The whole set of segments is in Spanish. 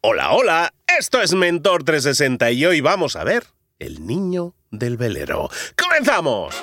Hola, hola, esto es Mentor 360 y hoy vamos a ver El Niño del Velero. ¡Comenzamos!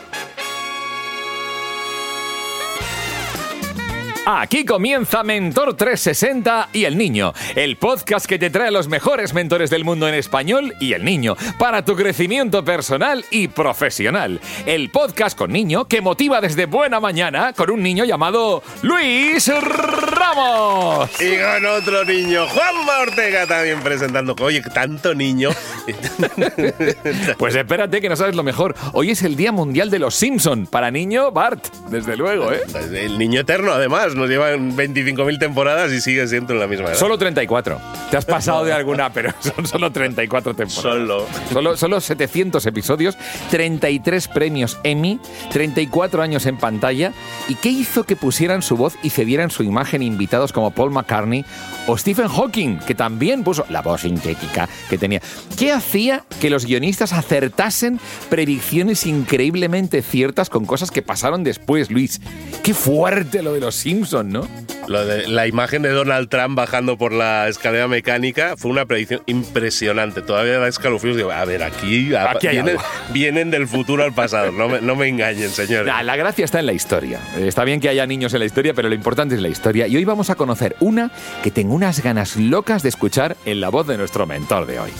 Aquí comienza Mentor 360 y el niño, el podcast que te trae a los mejores mentores del mundo en español y el niño, para tu crecimiento personal y profesional. El podcast con niño que motiva desde buena mañana con un niño llamado Luis Ramos. Y con otro niño, Juan Ortega también presentando. Oye, tanto niño. pues espérate que no sabes lo mejor. Hoy es el Día Mundial de los Simpson. Para niño, Bart, desde luego, ¿eh? El niño eterno, además nos llevan 25.000 temporadas y sigue siendo en la misma edad. Solo 34. Te has pasado de alguna, pero son solo 34 temporadas. Solo. Solo, solo 700 episodios, 33 premios Emmy, 34 años en pantalla. ¿Y qué hizo que pusieran su voz y cedieran su imagen invitados como Paul McCartney o Stephen Hawking, que también puso la voz sintética que tenía? ¿Qué hacía que los guionistas acertasen predicciones increíblemente ciertas con cosas que pasaron después, Luis? Qué fuerte lo de los Simpsons, ¿no? Lo de, la imagen de Donald Trump bajando por la escalera mecánica fue una predicción impresionante. Todavía da escalofríos. Digo, a ver, aquí, vienen, del futuro al pasado. No me, no me engañen, señores. La, la gracia está en la historia. Está bien que haya niños en la historia, pero lo importante es la historia. Y hoy vamos a conocer una que tengo unas ganas locas de escuchar en la voz de nuestro mentor de hoy.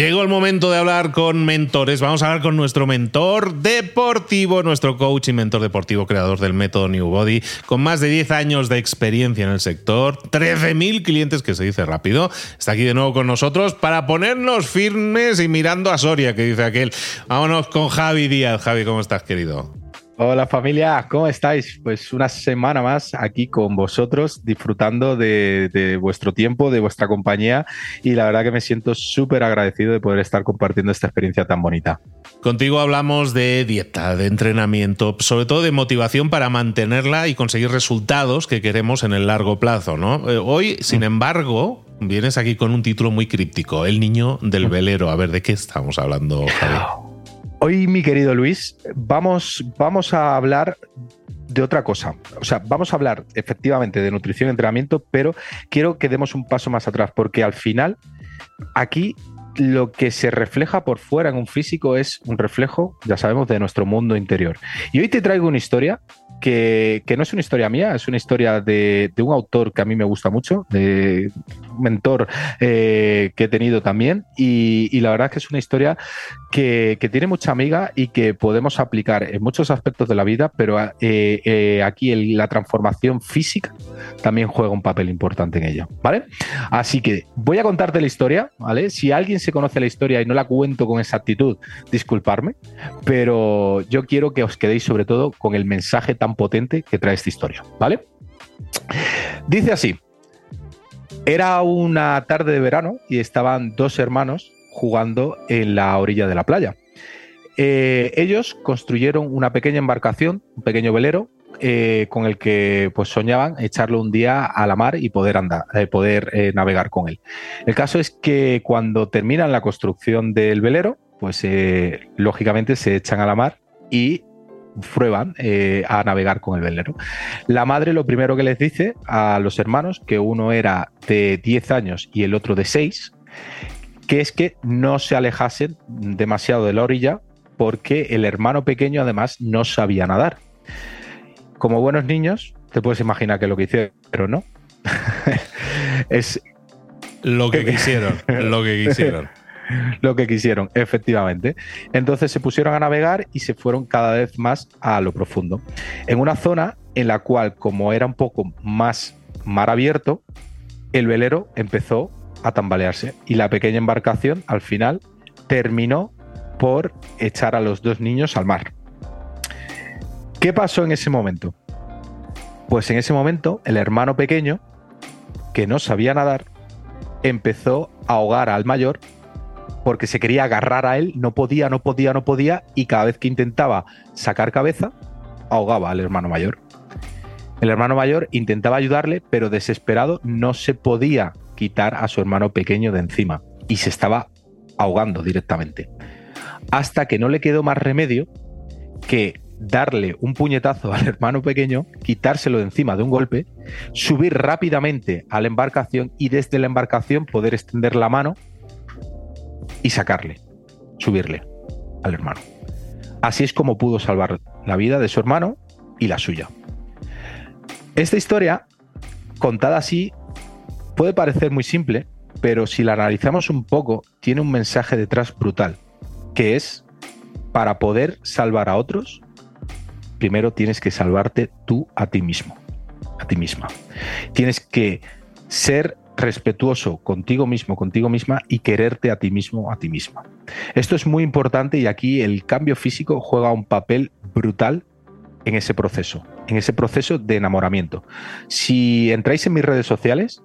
Llegó el momento de hablar con mentores. Vamos a hablar con nuestro mentor deportivo, nuestro coach y mentor deportivo, creador del método New Body, con más de 10 años de experiencia en el sector, 13.000 clientes, que se dice rápido. Está aquí de nuevo con nosotros para ponernos firmes y mirando a Soria, que dice aquel. Vámonos con Javi Díaz. Javi, ¿cómo estás, querido? Hola familia, ¿cómo estáis? Pues una semana más aquí con vosotros, disfrutando de, de vuestro tiempo, de vuestra compañía y la verdad que me siento súper agradecido de poder estar compartiendo esta experiencia tan bonita. Contigo hablamos de dieta, de entrenamiento, sobre todo de motivación para mantenerla y conseguir resultados que queremos en el largo plazo, ¿no? Eh, Hoy, sin embargo, vienes aquí con un título muy críptico, El niño del velero. A ver, ¿de qué estamos hablando, Javi? Hoy, mi querido Luis, vamos, vamos a hablar de otra cosa. O sea, vamos a hablar efectivamente de nutrición y entrenamiento, pero quiero que demos un paso más atrás, porque al final, aquí lo que se refleja por fuera en un físico es un reflejo, ya sabemos, de nuestro mundo interior. Y hoy te traigo una historia que, que no es una historia mía, es una historia de, de un autor que a mí me gusta mucho, mentor eh, que he tenido también, y, la verdad es que es una historia que, tiene mucha amiga y que podemos aplicar en muchos aspectos de la vida, pero eh, eh, aquí la transformación física también juega un papel importante en ello, ¿vale? Así que voy a contarte la historia, ¿vale? Si alguien se conoce la historia y no la cuento con exactitud, disculparme, pero yo quiero que os quedéis sobre todo con el mensaje tan potente que trae esta historia, ¿vale? Dice así. Era una tarde de verano y estaban dos hermanos jugando en la orilla de la playa. Eh, ellos construyeron una pequeña embarcación, un pequeño velero, eh, con el que pues soñaban echarlo un día a la mar y poder andar, eh, poder navegar con él. El caso es que cuando terminan la construcción del velero, pues lógicamente se echan a la mar y prueban eh, a navegar con el velero. La madre lo primero que les dice a los hermanos, que uno era de 10 años y el otro de 6, que es que no se alejasen demasiado de la orilla porque el hermano pequeño además no sabía nadar. Como buenos niños, te puedes imaginar que lo que hicieron, ¿no? es Lo que quisieron, lo que quisieron. lo que quisieron, efectivamente. Entonces se pusieron a navegar y se fueron cada vez más a lo profundo. En una zona en la cual, como era un poco más mar abierto, el velero empezó a tambalearse y la pequeña embarcación al final terminó por echar a los dos niños al mar. ¿Qué pasó en ese momento? Pues en ese momento el hermano pequeño, que no sabía nadar, empezó a ahogar al mayor porque se quería agarrar a él, no podía, no podía, no podía, y cada vez que intentaba sacar cabeza, ahogaba al hermano mayor. El hermano mayor intentaba ayudarle, pero desesperado no se podía quitar a su hermano pequeño de encima y se estaba ahogando directamente. Hasta que no le quedó más remedio que darle un puñetazo al hermano pequeño, quitárselo de encima de un golpe, subir rápidamente a la embarcación y desde la embarcación poder extender la mano y sacarle, subirle al hermano. Así es como pudo salvar la vida de su hermano y la suya. Esta historia, contada así, puede parecer muy simple, pero si la analizamos un poco, tiene un mensaje detrás brutal, que es, para poder salvar a otros, primero tienes que salvarte tú a ti mismo, a ti misma. Tienes que ser respetuoso contigo mismo, contigo misma y quererte a ti mismo, a ti misma. Esto es muy importante y aquí el cambio físico juega un papel brutal en ese proceso, en ese proceso de enamoramiento. Si entráis en mis redes sociales,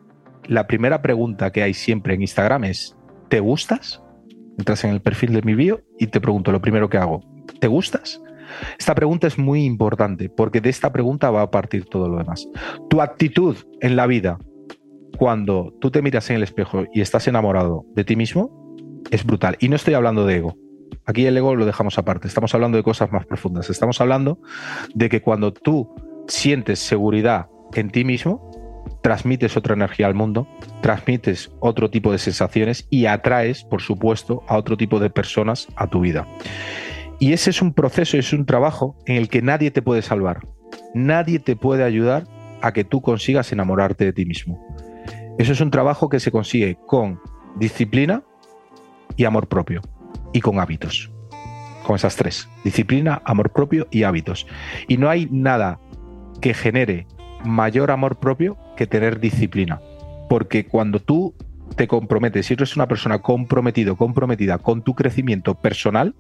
la primera pregunta que hay siempre en Instagram es, ¿te gustas? Entras en el perfil de mi bio y te pregunto lo primero que hago, ¿te gustas? Esta pregunta es muy importante porque de esta pregunta va a partir todo lo demás. Tu actitud en la vida cuando tú te miras en el espejo y estás enamorado de ti mismo es brutal. Y no estoy hablando de ego. Aquí el ego lo dejamos aparte. Estamos hablando de cosas más profundas. Estamos hablando de que cuando tú sientes seguridad en ti mismo, transmites otra energía al mundo, transmites otro tipo de sensaciones y atraes, por supuesto, a otro tipo de personas a tu vida. Y ese es un proceso, es un trabajo en el que nadie te puede salvar. Nadie te puede ayudar a que tú consigas enamorarte de ti mismo. Eso es un trabajo que se consigue con disciplina y amor propio y con hábitos. Con esas tres, disciplina, amor propio y hábitos. Y no hay nada que genere mayor amor propio que tener disciplina. Porque cuando tú te comprometes, si eres una persona comprometido, comprometida con tu crecimiento personal,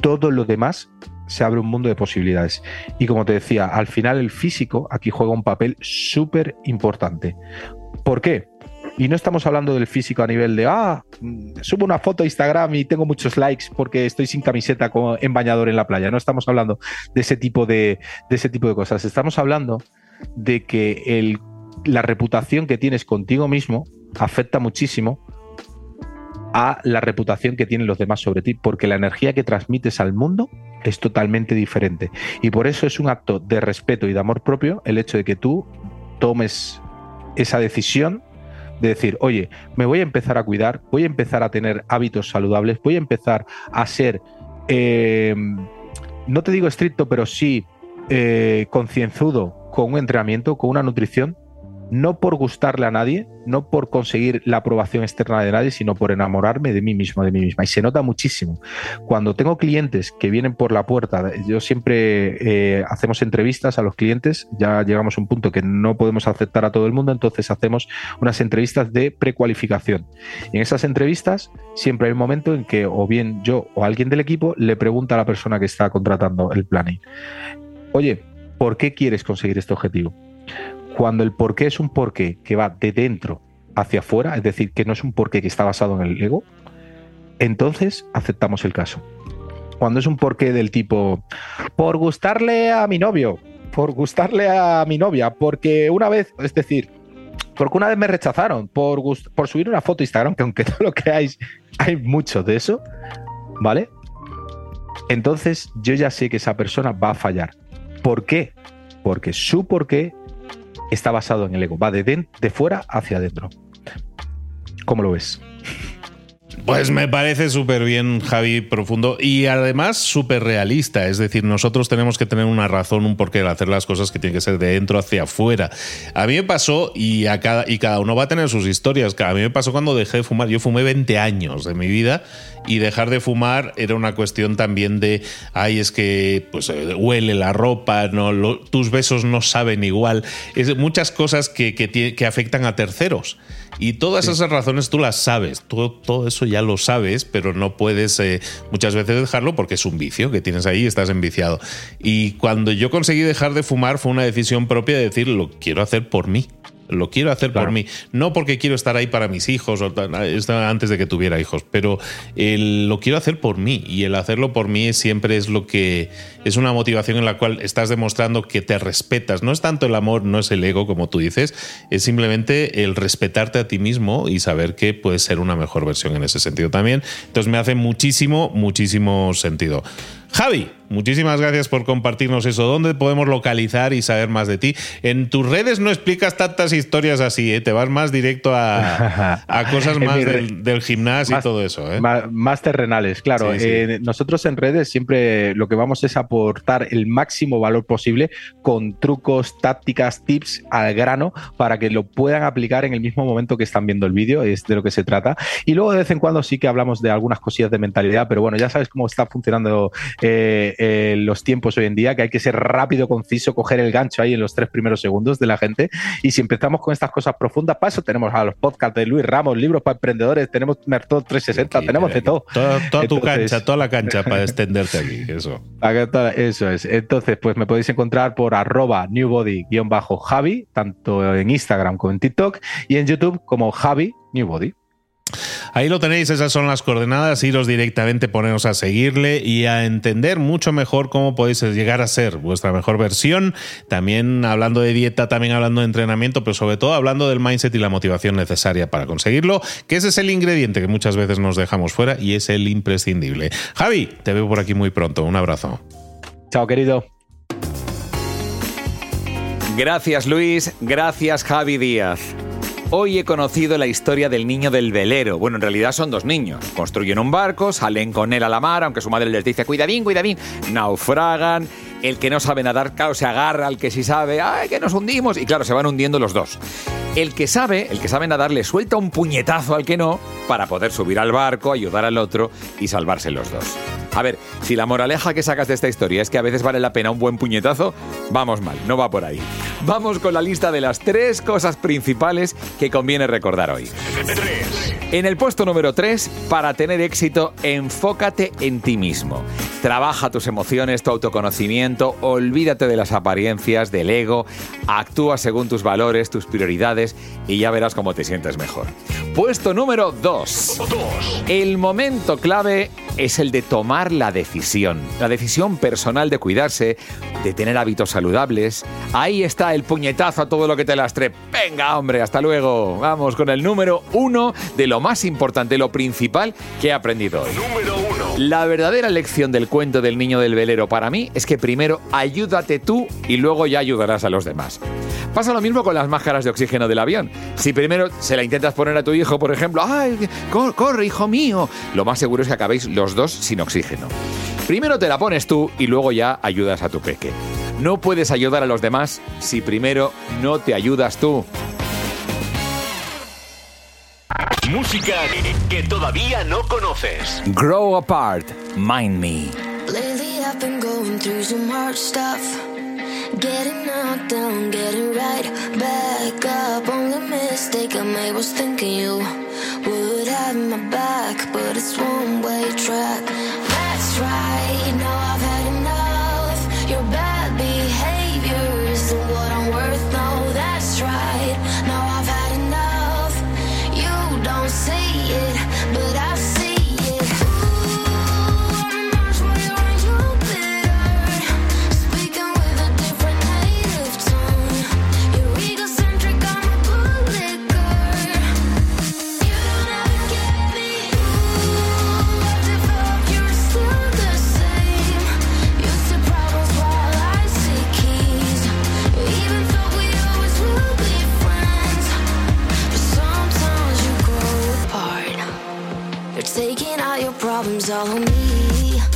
todo lo demás se abre un mundo de posibilidades. Y como te decía, al final el físico aquí juega un papel súper importante. ¿Por qué? Y no estamos hablando del físico a nivel de, ah, subo una foto a Instagram y tengo muchos likes porque estoy sin camiseta en bañador en la playa. No estamos hablando de ese tipo de, ese tipo de cosas. Estamos hablando de que la reputación que tienes contigo mismo afecta muchísimo a la reputación que tienen los demás sobre ti, porque la energía que transmites al mundo es totalmente diferente. Y por eso es un acto de respeto y de amor propio el hecho de que tú tomes esa decisión de decir, oye, me voy a empezar a cuidar, voy a empezar a tener hábitos saludables, voy a empezar a ser, em, no te digo estricto, pero sí eh, concienzudo con un entrenamiento, con una nutrición, no por gustarle a nadie, no por conseguir la aprobación externa de nadie, sino por enamorarme de mí mismo, de mí misma. Y se nota muchísimo. Cuando tengo clientes que vienen por la puerta, yo siempre eh, hacemos entrevistas a los clientes, ya llegamos a un punto que no podemos aceptar a todo el mundo, entonces hacemos unas entrevistas de precualificación. Y en esas entrevistas siempre hay un momento en que o bien yo o alguien del equipo le pregunta a la persona que está contratando el planning, oye, ¿por qué quieres conseguir este objetivo? Cuando el porqué es un porqué que va de dentro hacia afuera, es decir, que no es un porqué que está basado en el ego, entonces aceptamos el caso. Cuando es un porqué del tipo, por gustarle a mi novio, por gustarle a mi novia, porque una vez, es decir, porque una vez me rechazaron por, subir una foto a Instagram, que aunque todo lo creáis, hay mucho de eso, ¿vale? Entonces yo ya sé que esa persona va a fallar. ¿Por qué? Porque su porqué está basado en el ego, va de, de fuera hacia adentro. ¿Cómo lo ves? Pues me parece súper bien, Javi, profundo y además súper realista. Es decir, nosotros tenemos que tener una razón, un porqué de hacer las cosas que tienen que ser de dentro hacia afuera. A mí me pasó, y, a cada, y cada uno va a tener sus historias. A mí me pasó cuando dejé de fumar. Yo fumé 20 años de mi vida y dejar de fumar era una cuestión también de, ay, es que pues, eh, huele la ropa, no, tus besos no saben igual. Es, muchas cosas que, que, afectan a terceros. Y todas esas razones tú las sabes, todo, todo, eso ya lo sabes, pero no puedes eh, muchas veces dejarlo porque es un vicio que tienes ahí y estás enviciado. Y cuando yo conseguí dejar de fumar fue una decisión propia de decir, lo quiero hacer por mí. Lo quiero hacer por mí. No porque quiero estar ahí para mis hijos, o, antes de que tuviera hijos, pero lo quiero hacer por mí. Y el hacerlo por mí siempre es lo que. Es una motivación en la cual estás demostrando que te respetas. No es tanto el amor, no es el ego, como tú dices, es simplemente el respetarte a ti mismo y saber que puedes ser una mejor versión en ese sentido también. Entonces me hace muchísimo, muchísimo sentido. Javi, muchísimas gracias por compartirnos eso. ¿Dónde podemos localizar y saber más de ti? En tus redes no explicas tantas historias así, ¿eh? te vas más directo a, cosas más del, gimnasio y todo eso. ¿eh? Más, terrenales, claro. Eh, nosotros en redes siempre lo que vamos es aportar el máximo valor posible con trucos, tácticas, tips al grano para que lo puedan aplicar en el mismo momento que están viendo el vídeo, es de lo que se trata. Y luego de vez en cuando sí que hablamos de algunas cosillas de mentalidad, pero bueno, ya sabes cómo está funcionando eh, eh, los tiempos hoy en día, que hay que ser rápido, conciso, coger el gancho ahí en los tres primeros segundos de la gente. Y si empezamos con estas cosas profundas, para eso tenemos a los podcasts de Luis Ramos, libros para emprendedores, tenemos Mertod 360, tenemos de todo. Toda, tu cancha, toda la cancha para extenderte aquí, eso. Eso es. Entonces, pues me podéis encontrar por arroba newbody-javi, tanto en Instagram como en TikTok, y en YouTube como Javi Newbody. Ahí lo tenéis, esas son las coordenadas, iros directamente, poneros a seguirle y a entender mucho mejor cómo podéis llegar a ser vuestra mejor versión, también hablando de dieta, también hablando de entrenamiento, pero sobre todo hablando del mindset y la motivación necesaria para conseguirlo, que ese es el ingrediente que muchas veces nos dejamos fuera y es el imprescindible. Javi, te veo por aquí muy pronto, un abrazo. Chao, querido. Gracias Luis, gracias Javi Díaz. Hoy he conocido la historia del niño del velero. Bueno, en realidad son dos niños. Construyen un barco, salen con él a la mar, aunque su madre les dice, cuidadín, cuidadín. Naufragan. El que no sabe nadar, claro, se agarra al que sí sabe, ¡ay, que nos hundimos! Y claro, se van hundiendo los dos. El que sabe, el que sabe nadar, le suelta un puñetazo al que no para poder subir al barco, ayudar al otro y salvarse los dos. A ver, si la moraleja que sacas de esta historia es que a veces vale la pena un buen puñetazo, vamos mal, no va por ahí. Vamos con la lista de las tres cosas principales que conviene recordar hoy. En el puesto número 3, para tener éxito, enfócate en ti mismo. Trabaja tus emociones, tu autoconocimiento, olvídate de las apariencias, del ego, actúa según tus valores, tus prioridades y ya verás cómo te sientes mejor. Puesto número 2. El momento clave es el de tomar la decisión. La decisión personal de cuidarse, de tener hábitos saludables. Ahí está el puñetazo a todo lo que te lastre. Venga, hombre, hasta luego. Vamos con el número uno de lo más importante, lo principal que he aprendido hoy. Número uno. La verdadera lección del cuento del niño del velero para mí es que primero ayúdate tú y luego ya ayudarás a los demás. Pasa lo mismo con las máscaras de oxígeno del avión. Si primero se la intentas poner a tu hijo, por ejemplo, ¡ay, corre, hijo mío! Lo más seguro es que acabéis los dos sin oxígeno. Primero te la pones tú y luego ya ayudas a tu peque. No puedes ayudar a los demás si primero no te ayudas tú. Música que todavía no conoces. Grow Apart, Mind Me. Lately I've been going through some hard stuff. Getting knocked down, getting right back up. Only mistake I made was thinking you would have my back, but it's one way track. Taking all your problems all on me.